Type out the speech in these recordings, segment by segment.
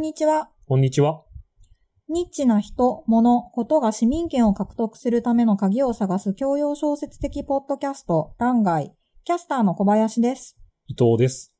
んにちは。こんにちは。ニッチな人、物、ことが市民権を獲得するための鍵を探す教養小説的ポッドキャスト、欄外。キャスターの小林です。伊藤です。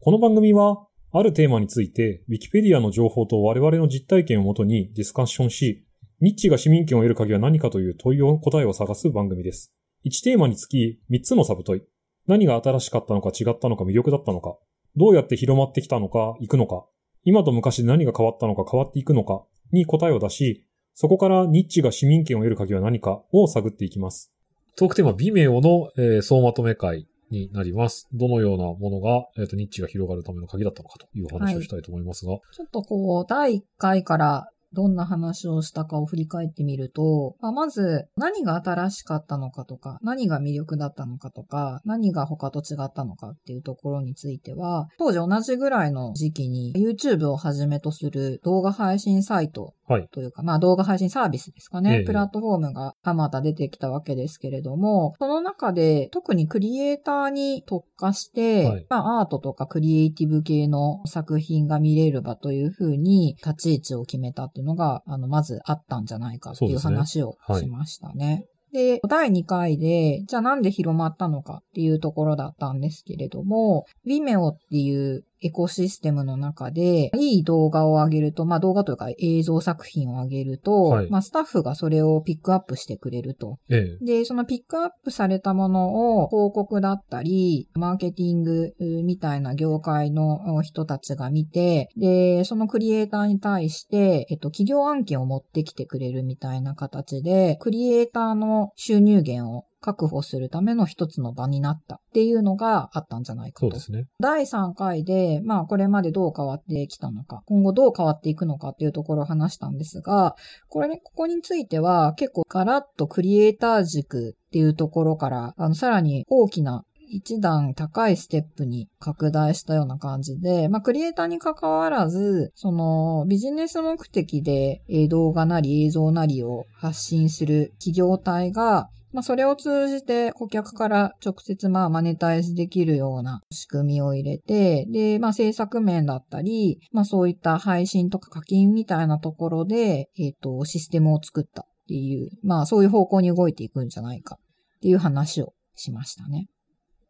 この番組は、あるテーマについて、ウィキペディアの情報と我々の実体験をもとにディスカッションし、ニッチが市民権を得る鍵は何かという問いを答えを探す番組です。1テーマにつき3つのサブ問い。何が新しかったのか違ったのか魅力だったのか。どうやって広まってきたのか、行くのか。今と昔で何が変わったのか変わっていくのかに答えを出し、そこからニッチが市民権を得る鍵は何かを探っていきます。トークテーマ、微妙の、えー総まとめ会になります。どのようなものが、えーと、ニッチが広がるための鍵だったのかというお話をしたいと思いますが、ちょっとこう、第1回からどんな話をしたかを振り返ってみると、まあ、まず何が新しかったのかとか、何が魅力だったのかとか、何が他と違ったのかっていうところについては、当時同じぐらいの時期に YouTube をはじめとする動画配信サイト。というか、まあ動画配信サービスですかえね。えプラットフォームがあまた出てきたわけですけれども、その中で特にクリエイターに特化して、はいまあアートとかクリエイティブ系の作品が見れる場というふうに立ち位置を決めたっていうのが、あの、まずあったんじゃないかっていう話をはいしましたね。で、第2回で、じゃあなんで広まったのかっていうところだったんですけれども、Vimeo っていうエコシステムの中で、いい動画を上げると、まあ動画というか映像作品を上げると、はいまあスタッフがそれをピックアップしてくれると。ええで、そのピックアップされたものを広告だったり、マーケティングみたいな業界の人たちが見て、で、そのクリエイターに対して、えっと、企業案件を持ってきてくれるみたいな形で、クリエイターの収入源を確保するための一つの場になったっていうのがあったんじゃないかとそうで。すね。第3回で、まあこれまでどう変わってきたのか、今後どう変わっていくのかっていうところを話したんですが、これね、ここについては結構ガラッとクリエイター軸っていうところから、あの、さらに大きな一段高いステップに拡大したような感じで、まあ、クリエイターに関わらず、その、ビジネス目的でえー動画なり映像なりを発信する企業体が、まあ、それを通じて顧客から直接まあマネタイズできるような仕組みを入れて、で、まあ制作面だったり、まあそういった配信とか課金みたいなところで、えっ、と、システムを作ったっていう、まあそういう方向に動いていくんじゃないかっていう話をしましたね。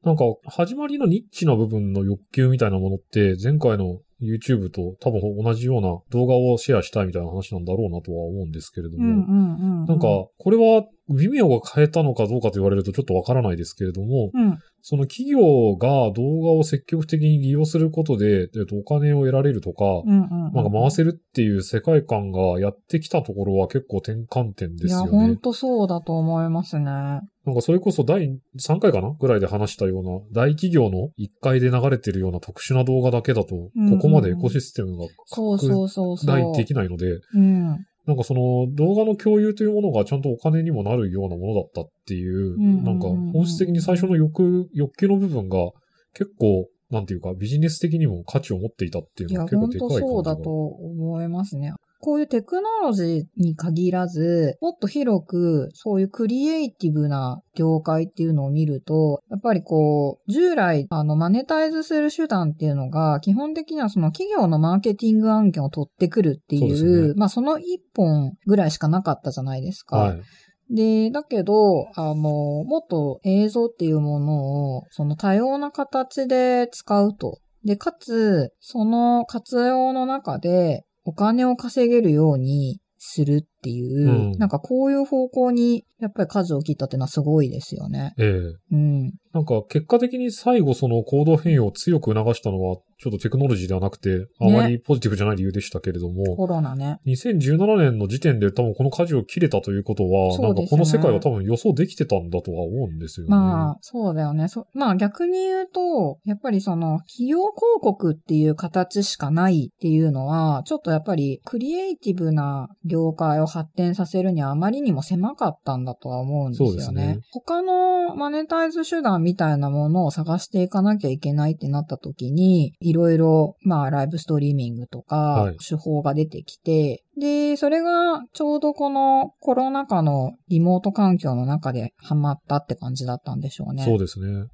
なんか、始まりのニッチな部分の欲求みたいなものって、前回の YouTube と多分同じような動画をシェアしたいみたいな話なんだろうなとは思うんですけれども、うんうんうん、うん。なんか、、これは、微妙が変えたのかどうかと言われるとちょっとわからないですけれども、うん。その企業が動画を積極的に利用することで、えっと、お金を得られるとか、うんうん、うん。なんか回せるっていう世界観がやってきたところは結構転換点ですよいや、ほんね。とそうだと思いますね。なんかそれこそ第3回かなぐらいで話したような大企業の1回で流れてるような特殊な動画だけだと、こうんうんこまでエコシステムがそうそうそうそう。拡大できないので、うん。なんかその動画の共有というものがちゃんとお金にもなるようなものだったっていう、なんか本質的に最初の欲、欲求の部分が結構、なんていうかビジネス的にも価値を持っていたっていうのが結構でかい感じがそうだと思いますね。こういうテクノロジーに限らず、もっと広く、そういうクリエイティブな業界っていうのを見ると、やっぱりこう、従来、あの、マネタイズする手段っていうのが、基本的にはその企業のマーケティング案件を取ってくるっていう、ですねまあその一本ぐらいしかなかったじゃないですか。はい。で、だけど、あの、もっと映像っていうものを、その多様な形で使うと。で、かつ、その活用の中でお金を稼げるようにするっていう、うんなんかこういう方向に、やっぱり数を切ったっていうのはすごいですよね。ええうん。なんか結果的に最後その行動変容を強く促したのは、ちょっとテクノロジーではなくて、あまりポジティブじゃない理由でしたけれども、コロナね。2017年の時点で多分この舵を切れたということは、ねなんかこの世界は多分予想できてたんだとは思うんですよね。まあ、そうだよね。そまあ逆に言うと、やっぱりその企業広告っていう形しかないっていうのは、ちょっとやっぱりクリエイティブな業界を発展させるにはあまりにも狭かったんだとは思うんですよね。そうですね他のマネタイズ手段みたいなものを探していかなきゃいけないってなった時に、いろいろ、まあライブストリーミングとかはい、手法が出てきて、で、それがちょうどこのコロナ禍のリモート環境の中でハマったって感じだったんでしょうね。そうですね。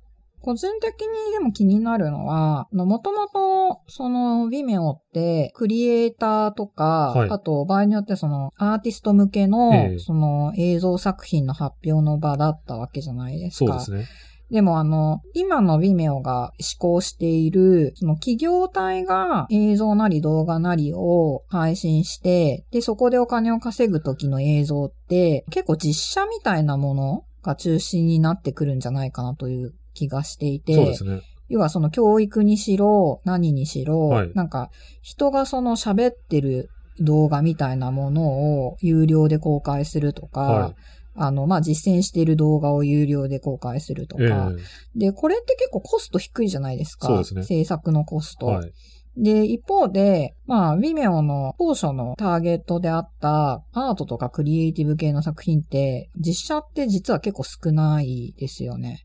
個人的にでも気になるのは、もともと、その、Vimeo って、クリエイターとか、はい、あと、場合によってその、アーティスト向けの、えー、その、映像作品の発表の場だったわけじゃないですか。そうですね。でもあの、今の Vimeo が施行している、その企業体が映像なり動画なりを配信して、で、そこでお金を稼ぐ時の映像って、結構実写みたいなものが中心になってくるんじゃないかなという気がしていて、そうですね。要はその教育にしろ、何にしろ、はい、なんか人がその喋ってる動画みたいなものを有料で公開するとか、はいあの、まあ、実践している動画を有料で公開するとか、えー、で、これって結構コスト低いじゃないですか。そうですね。制作のコスト。はい。で、一方で、まあ、Vimeo の当初のターゲットであったアートとかクリエイティブ系の作品って、実写って実は結構少ないですよね。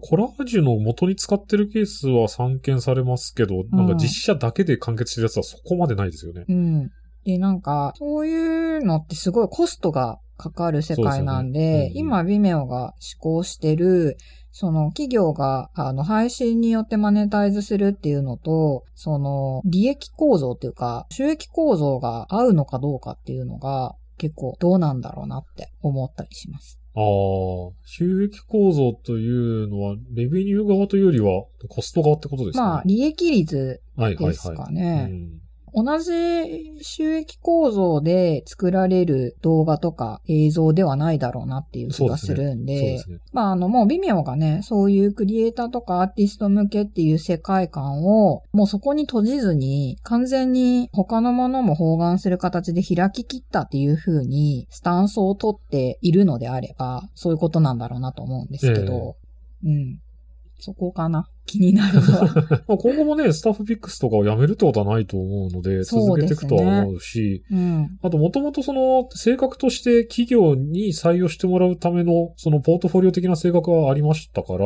コラージュの元に使ってるケースは散見されますけど、うん、なんか実写だけで完結してるやつはそこまでないですよね。うん。で、なんか、そういうのってすごいコストがかかる世界なんで、でねうんうん、今、ビメオが施行してる、その企業が、あの、配信によってマネタイズするっていうのと、その、利益構造っていうか、収益構造が合うのかどうかっていうのが、結構どうなんだろうなって思ったりします。ああ、収益構造というのは、レベニュー側というよりは、コスト側ってことですかね。まあ、利益率ですかね。はいはいはいうん同じ収益構造で作られる動画とか映像ではないだろうなっていう気がするんで、でね。でね、まああのもう微妙がね、そういうクリエイターとかアーティスト向けっていう世界観をもうそこに閉じずに完全に他のものも包含する形で開き切ったっていう風にスタンスを取っているのであれば、そういうことなんだろうなと思うんですけど、えー、うん。そこかな。気になるのは。まあ今後もね、スタッフピックスとかをやめるってことはないと思うので、続けていくとは思うし、うね、うん、あともともとその性格として企業に採用してもらうためのそのポートフォリオ的な性格はありましたから、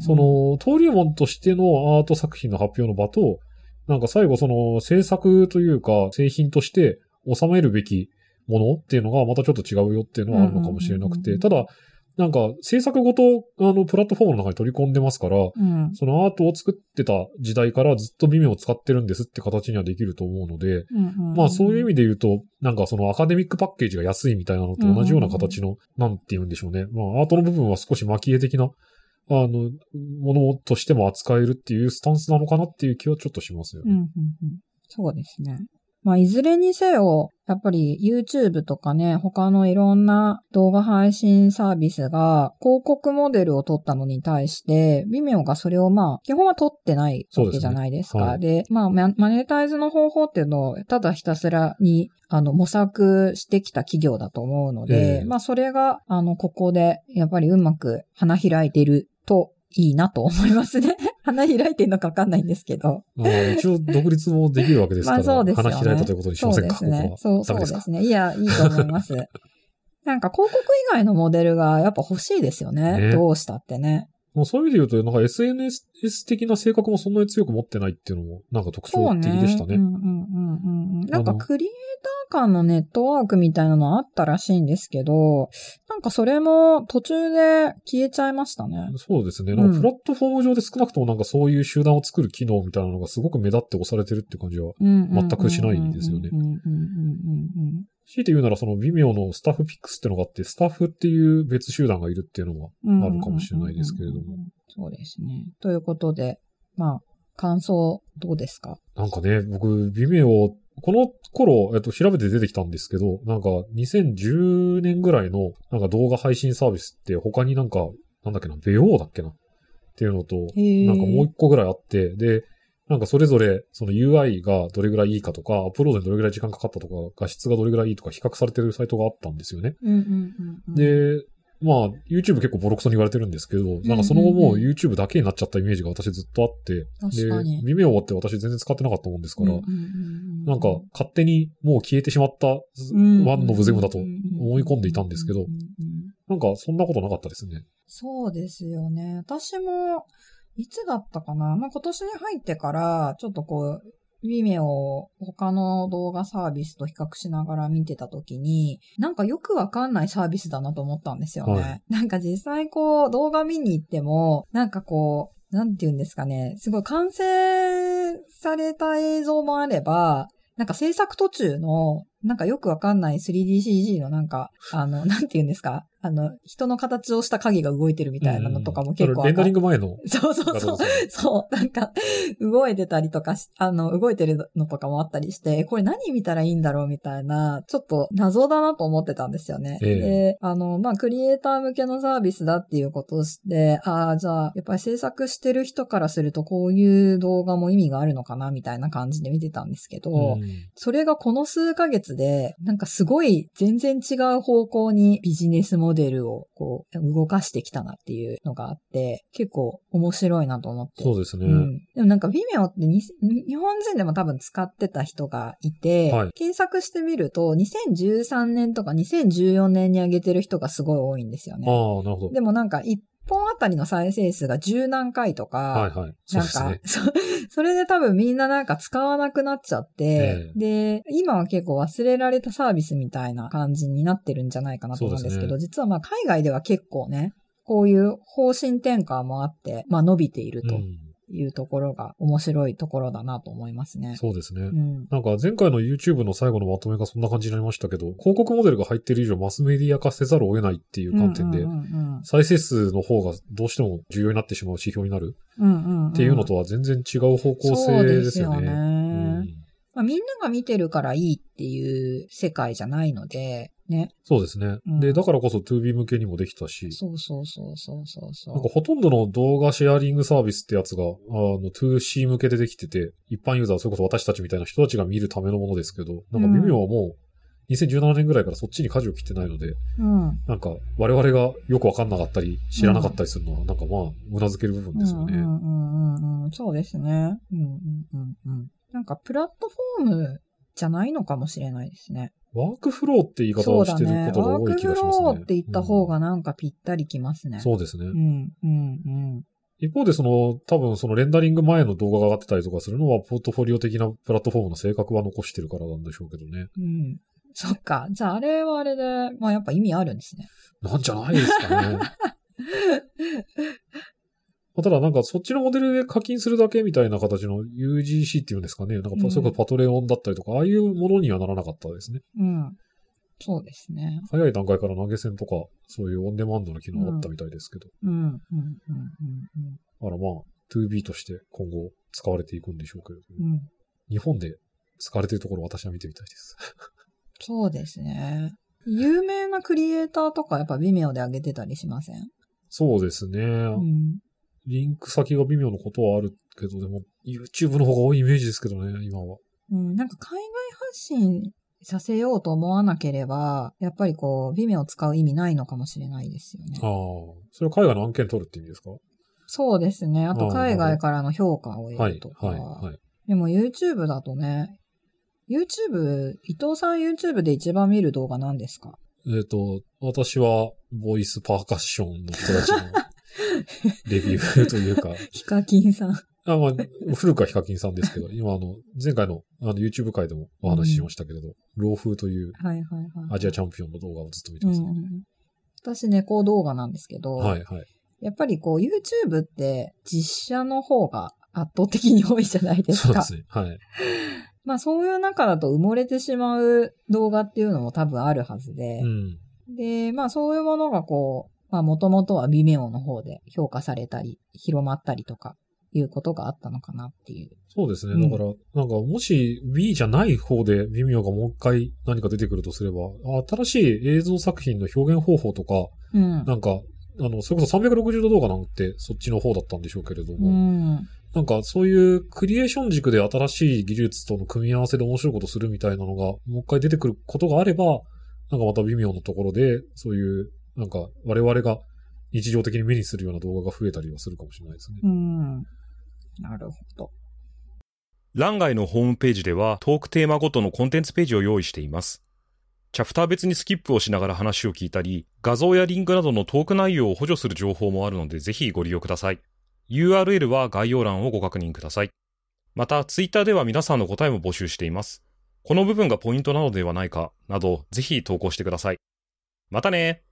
その登竜門としてのアート作品の発表の場と、なんか最後その制作というか製品として収めるべきものっていうのがまたちょっと違うよっていうのはあるのかもしれなくて、ただ、なんか、制作ごと、あの、プラットフォームの中に取り込んでますから、うん、そのアートを作ってた時代からずっと微妙を使ってるんですって形にはできると思うので、まあそういう意味で言うと、なんかそのアカデミックパッケージが安いみたいなのと同じような形の、なんて言うんでしょうね。まあアートの部分は少し蒔絵的な、あの、ものとしても扱えるっていうスタンスなのかなっていう気はちょっとしますよね。うんうんうん、そうですね。まあ、いずれにせよ、やっぱり YouTube とかね、他のいろんな動画配信サービスが広告モデルを取ったのに対して、微妙がそれをまあ、基本は取ってないわけじゃないですか。で、ねはい、まあ、マネタイズの方法っていうのを、ただひたすらに、あの、模索してきた企業だと思うので、えー、まあ、それが、あの、ここで、やっぱりうまく花開いてるといいなと思いますね。花開いてるのかわかんないんですけど。一応独立もできるわけですから。まあそうですね。花開いたということにしませんかそうですね。そうそうですね。いや、いいと思います。なんか広告以外のモデルがやっぱ欲しいですよね。ねどうしたってね。もうそういう意味で言うと、なんか SNS 的な性格もそんなに強く持ってないっていうのも、なんか特徴的でしたね。ねうんうんうんうん。なんかクリエイター間のネットワークみたいなのあったらしいんですけど、なんかそれも途中で消えちゃいましたね。そうですね。なんかプラットフォーム上で少なくともなんかそういう集団を作る機能みたいなのがすごく目立って押されてるって感じは全くしないんですよね。強いて言うならその微妙のスタッフピックスってのがあって、スタッフっていう別集団がいるっていうのもあるかもしれないですけれども。そうですね。ということで、まあ、感想どうですかなんかね、僕、微妙、この頃、えっと、調べて出てきたんですけど、なんか、2010年ぐらいの、なんか動画配信サービスって他になんか、なんだっけな、ベオーだっけな？っていうのと、なんかもう一個ぐらいあって、で、なんかそれぞれ、その UI がどれぐらいいいかとか、アップロードにどれぐらい時間かかったとか、画質がどれぐらいいいとか比較されてるサイトがあったんですよね。で、まあ、YouTube 結構ボロクソに言われてるんですけど、なんかその後も YouTube だけになっちゃったイメージが私ずっとあって、で、微妙って私全然使ってなかったもんですから、なんか勝手にもう消えてしまったワンノブゼムだと思い込んでいたんですけど、なんかそんなことなかったですね。そうですよね。私も、いつだったかな？まあ、今年に入ってから、ちょっとこう、Vimeo を他の動画サービスと比較しながら見てた時に、なんかよくわかんないサービスだなと思ったんですよね。はい。なんか実際こう動画見に行っても、なんかこう、なんて言うんですかね、すごい完成された映像もあれば、なんか制作途中の、なんかよくわかんない 3DCG のなんか、あの、なんて言うんですか？あの、人の形をした影が動いてるみたいなのとかも結構うんレンダリング前のそうそうそう。そう。なんか、動いてたりとかし、あの、動いてるのとかもあったりして、これ何見たらいいんだろうみたいな、ちょっと謎だなと思ってたんですよね。ええで、あの、まあ、クリエイター向けのサービスだっていうことをして、ああ、じゃあ、やっぱり制作してる人からするとこういう動画も意味があるのかなみたいな感じで見てたんですけど、うんそれがこの数ヶ月で、なんかすごい全然違う方向にビジネスモデルをこう動かしてきたなっていうのがあって、結構面白いなと思って。そうですね。うん。でもなんか Vimeo ってに日本人でも多分使ってた人がいて、はい検索してみると2013年とか2014年に上げてる人がすごい多いんですよね。ああ、なるほど。でもなんか1本あたりの再生数が10何回とか、はいはい。そうなんか。そ、それで多分みんななんか使わなくなっちゃって、えで、今は結構忘れられたサービスみたいな感じになってるんじゃないかなと思うんですけど、そう実はまあ海外では結構ね、こういう方針転換もあって、まあ伸びているとうんいうところが面白いところだなと思いますね。そうですね。うん。なんか前回の YouTube の最後のまとめがそんな感じになりましたけど、広告モデルが入ってる以上マスメディア化せざるを得ないっていう観点で再生数の方がどうしても重要になってしまう指標になるっていうのとは全然違う方向性ですよね。そうですよねうんまあ、みんなが見てるからいいっていう世界じゃないので、ね。そうですね。うんで、だからこそ 2B 向けにもできたし、そうそうそうそうそうそう。なんかほとんどの動画シェアリングサービスってやつが、あの、2C 向けでできてて、一般ユーザー、それこそ私たちみたいな人たちが見るためのものですけど、なんか微妙はもう、2017年ぐらいからそっちに舵を切ってないので、うん。なんか我々がよくわかんなかったり、知らなかったりするのは、なんかまあ、うなずける部分ですよね。うんうんうんうんうん。そうですね。うんうんうんうん。なんかプラットフォームじゃないのかもしれないですね。ワークフローって言い方をしてるね。ことが多いワークフ気がしますね。ローって言った方がなんかぴったりきますね。うんそうですね。うんうんうん。一方でその、多分そのレンダリング前の動画が上がってたりとかするのは、ポートフォリオ的なプラットフォームの性格は残してるからなんでしょうけどね。うん。そっか。じゃああれはあれで、まあやっぱ意味あるんですね。なんじゃないですかね。まあただなんかそっちのモデルで課金するだけみたいな形の UGC っていうんですかね。なんかうんそれこそパトレオンだったりとか、ああいうものにはならなかったですね。うん。そうですね。早い段階から投げ銭とか、そういうオンデマンドの機能があったみたいですけど。うん、うん、うん、うん、うん。だからまあ、2B として今後使われていくんでしょうけれども、うん。日本で使われているところを私は見てみたいです。そうですね。有名なクリエイターとかやっぱ微妙で上げてたりしません？そうですね。うん。リンク先が微妙なことはあるけど、でも YouTube の方が多いイメージですけどね、今は。うん、なんか海外発信させようと思わなければ、やっぱりこう、微妙を使う意味ないのかもしれないですよねあ。あ。それは海外の案件取るって意味ですか？そうですね。あと海外からの評価を得はいると、か。はい、はい。でも YouTube だとね、YouTube、伊藤さん YouTube で一番見る動画何ですか？えっ、と、私は、ボイスパーカッションの人たちの レビューというか、ヒカキンさん。あまあ、古くはヒカキンさんですけど、今あの、前回のあの YouTube 回でもお話ししましたけれど、ローフーという。アジアチャンピオンの動画をずっと見てうんますね。うん。私猫動画なんですけど、はいはい。やっぱりこう YouTube って実写の方が圧倒的に多いじゃないですか。そうですね。はい。まあそういう中だと埋もれてしまう動画っていうのも多分あるはずでう、ん。で、まあそういうものがこう、まあもともとは微妙の方で評価されたり、広まったりとか、いうことがあったのかなっていう。そうですね。うんだから、なんか、もし B じゃない方で微妙がもう一回何か出てくるとすれば、あ新しい映像作品の表現方法とか、うん。なんか、あの、それこそ360度動画なんてそっちの方だったんでしょうけれどうも、ん。なんかそういうクリエーション軸で新しい技術との組み合わせで面白いことするみたいなのが、もう一回出てくることがあれば、なんかまた微妙なところで、そういう、なんか我々が日常的に目にするような動画が増えたりはするかもしれないですね。うん。なるほど。欄外のホームページではトークテーマごとのコンテンツページを用意しています。チャプター別にスキップをしながら話を聞いたり、画像やリンクなどのトーク内容を補助する情報もあるのでぜひご利用ください。URL は概要欄をご確認ください。また、ツイッターでは皆さんの答えも募集しています。この部分がポイントなのではないか、など、ぜひ投稿してください。またね